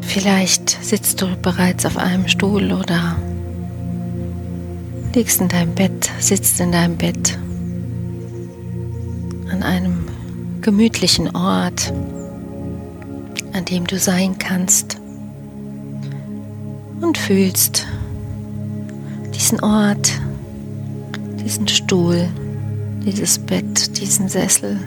Vielleicht sitzt du bereits auf einem Stuhl oder liegst in deinem Bett, sitzt in deinem Bett an einem gemütlichen Ort, an dem du sein kannst und fühlst diesen Ort, diesen Stuhl, dieses Bett, diesen Sessel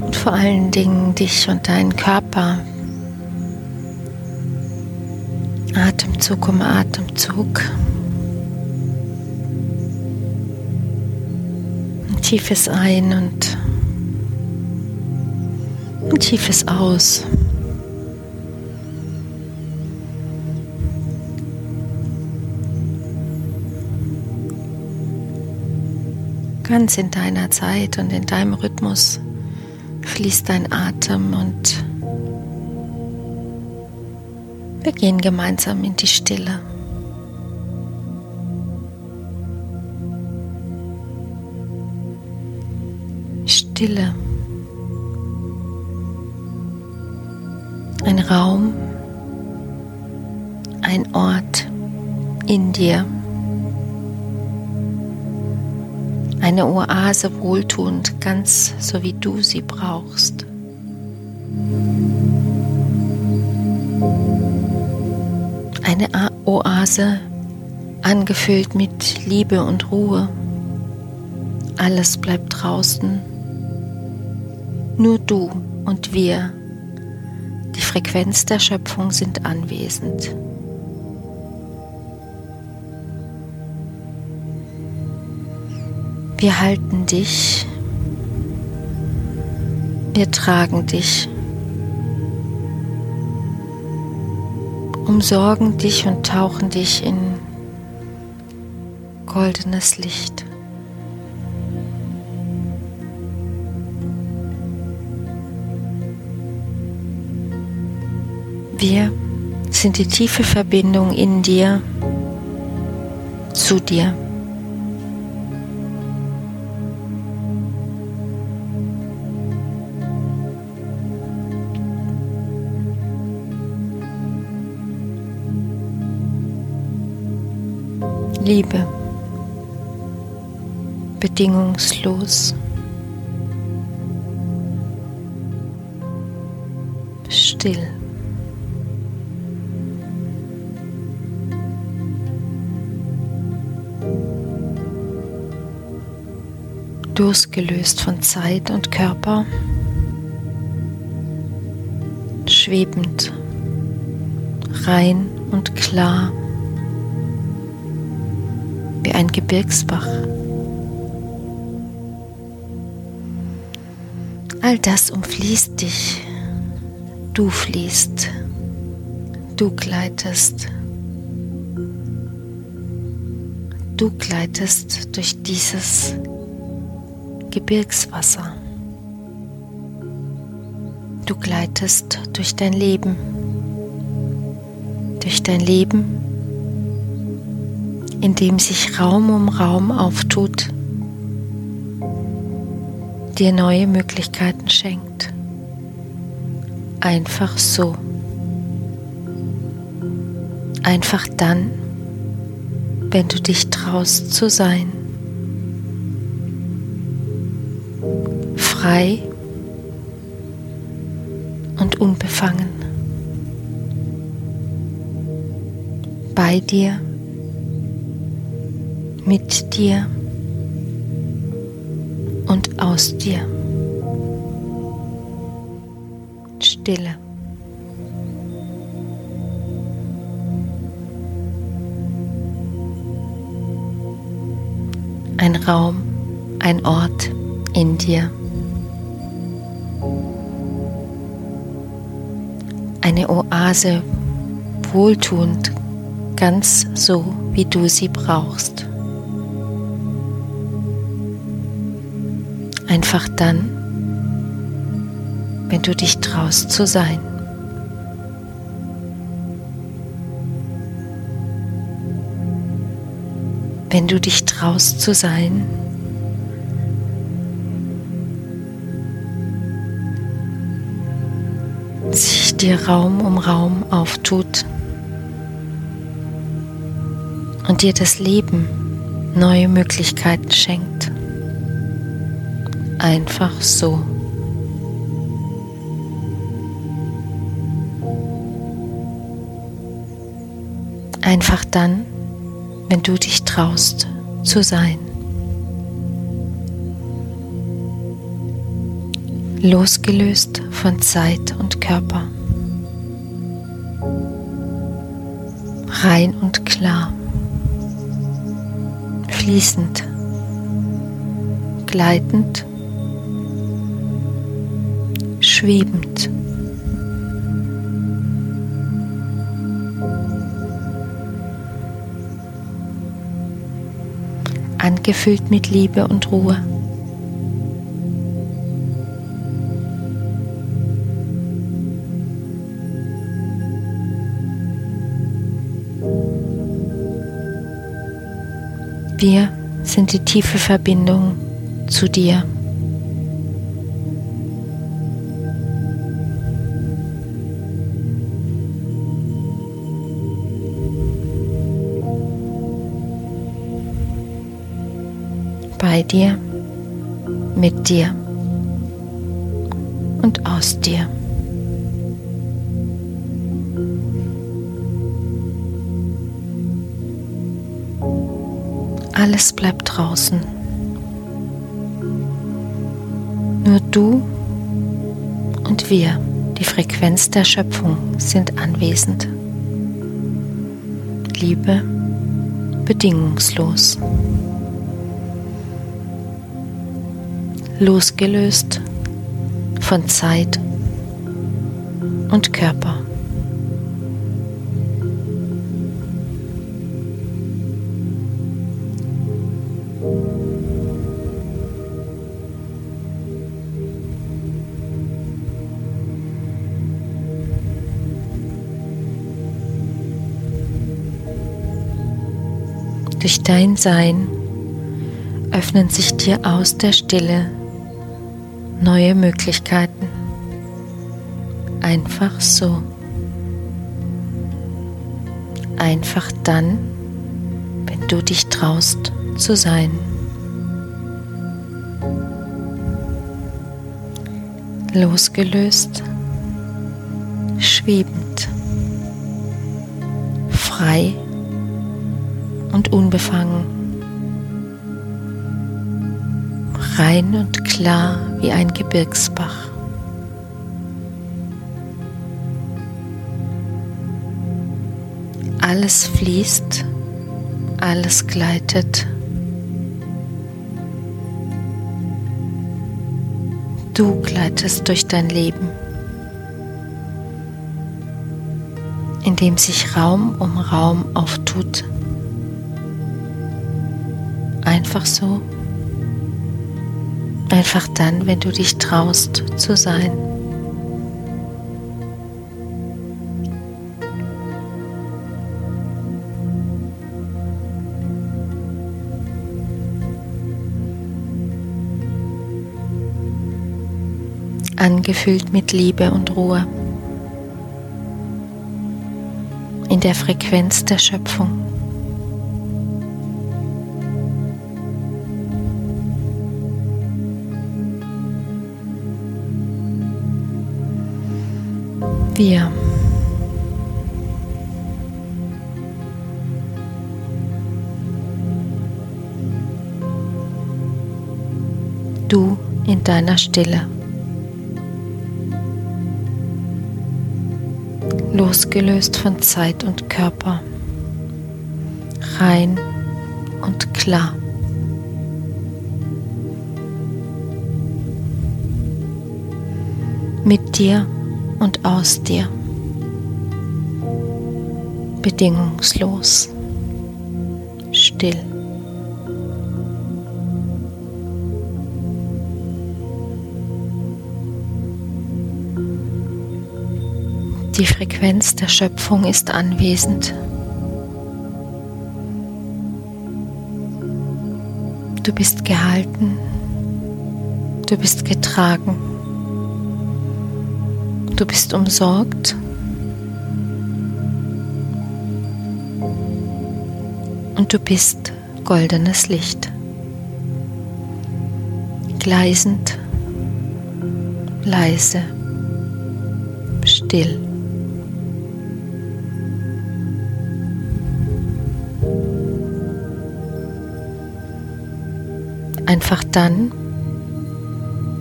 und vor allen Dingen dich und deinen Körper. Atemzug um Atemzug. Ein tiefes Ein- und ein tiefes Aus. Ganz in deiner Zeit und in deinem Rhythmus fließt dein Atem und wir gehen gemeinsam in die Stille. Stille. Ein Raum, ein Ort in dir. Eine Oase wohltuend, ganz so wie du sie brauchst. Eine Oase angefüllt mit Liebe und Ruhe. Alles bleibt draußen. Nur du und wir, die Frequenz der Schöpfung sind anwesend. Wir halten dich, wir tragen dich, umsorgen dich und tauchen dich in goldenes Licht. Wir sind die tiefe Verbindung in dir zu dir. Liebe, bedingungslos, still. Losgelöst von Zeit und Körper, schwebend, rein und klar ein Gebirgsbach. All das umfließt dich. Du fließt. Du gleitest. Du gleitest durch dieses Gebirgswasser. Du gleitest durch dein Leben. Durch dein Leben in dem sich Raum um Raum auftut, dir neue Möglichkeiten schenkt. Einfach so. Einfach dann, wenn du dich traust zu sein. Frei und unbefangen. Bei dir mit dir und aus dir. Stille. Ein Raum, ein Ort in dir. Eine Oase, wohltuend, ganz so, wie du sie brauchst. Einfach dann, wenn du dich traust zu sein. Wenn du dich traust zu sein, sich dir Raum um Raum auftut und dir das Leben neue Möglichkeiten schenkt. Einfach so. Einfach dann, wenn du dich traust zu sein. Losgelöst von Zeit und Körper. Rein und klar. Fließend. Gleitend. Schwebend. angefüllt mit Liebe und Ruhe. Wir sind die tiefe Verbindung zu dir. Bei dir, mit dir und aus dir. Alles bleibt draußen. Nur du und wir, die Frequenz der Schöpfung, sind anwesend. Liebe bedingungslos. Losgelöst von Zeit und Körper. Durch dein Sein öffnen sich dir aus der Stille neue Möglichkeiten. Einfach so. Einfach dann, wenn du dich traust zu sein. Losgelöst, schwebend, frei und unbefangen. Rein und klar wie ein Gebirgsbach. Alles fließt, alles gleitet. Du gleitest durch dein Leben, in dem sich Raum um Raum auftut. Einfach so Einfach dann, wenn du dich traust zu sein. Angefüllt mit Liebe und Ruhe. In der Frequenz der Schöpfung. Wir. Du in deiner Stille. Losgelöst von Zeit und Körper. Rein und klar. Mit dir und aus dir. Bedingungslos. Still. Die Frequenz der Schöpfung ist anwesend. Du bist gehalten. Du bist getragen. Du bist umsorgt. Und du bist goldenes Licht. Gleisend, leise, still. Einfach dann,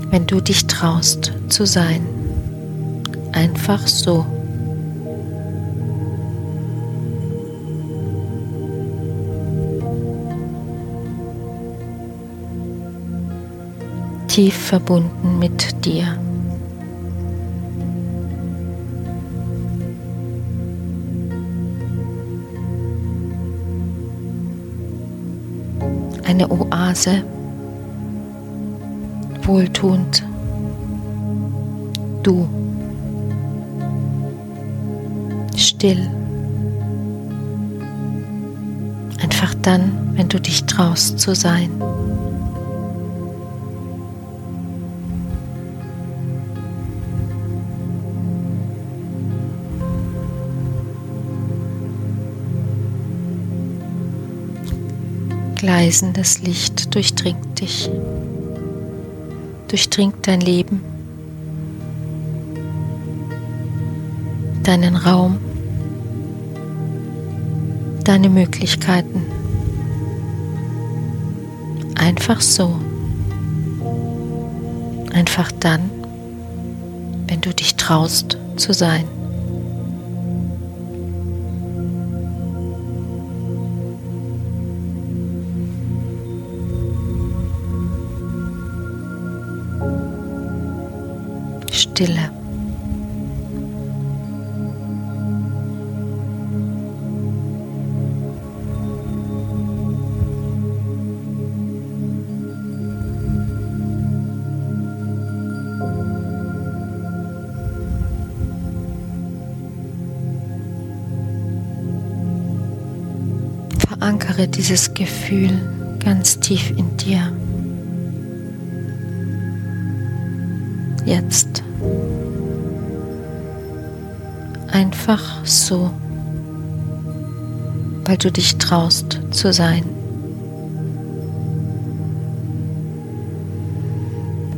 wenn du dich traust zu sein. Einfach so. Tief verbunden mit dir. Eine Oase wohltuend. Du. Still. Einfach dann, wenn du dich traust zu sein. Gleisendes Licht durchdringt dich durchdringt dein Leben, deinen Raum, deine Möglichkeiten. Einfach so. Einfach dann, wenn du dich traust zu sein. Stille. Verankere dieses Gefühl ganz tief in dir. Jetzt einfach so, weil du dich traust zu sein.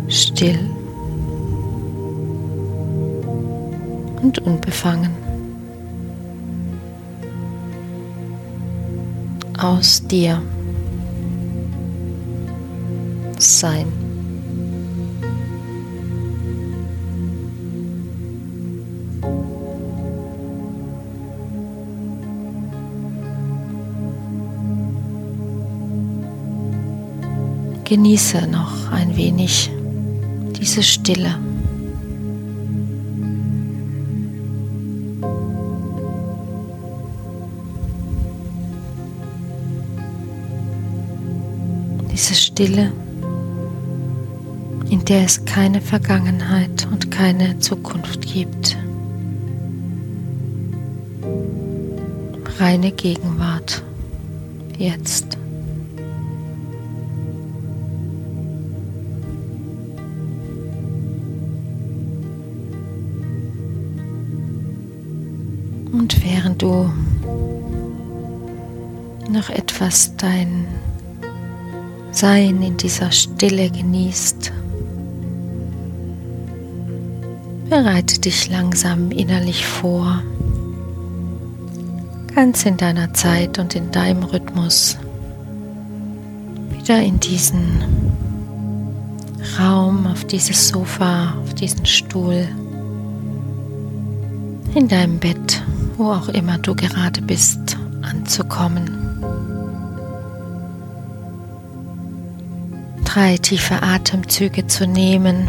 Still und unbefangen. Aus dir sein. Genieße noch ein wenig diese Stille. Stille, in der es keine Vergangenheit und keine Zukunft gibt. Reine Gegenwart, jetzt. Und während du noch etwas dein Sein in dieser Stille genießt, bereite dich langsam innerlich vor, ganz in deiner Zeit und in deinem Rhythmus, wieder in diesen Raum, auf dieses Sofa, auf diesen Stuhl, in deinem Bett wo auch immer du gerade bist, anzukommen. Drei tiefe Atemzüge zu nehmen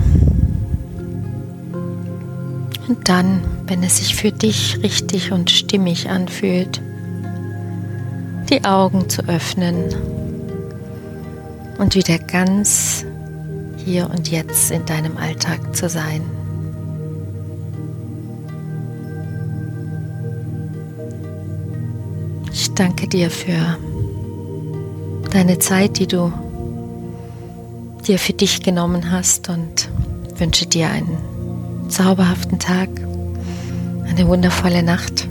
und dann, wenn es sich für dich richtig und stimmig anfühlt, die Augen zu öffnen und wieder ganz hier und jetzt in deinem Alltag zu sein. Ich danke dir für deine Zeit, die du dir für dich genommen hast und wünsche dir einen zauberhaften Tag, eine wundervolle Nacht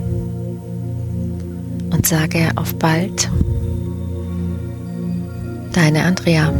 und sage auf bald. Deine Andrea.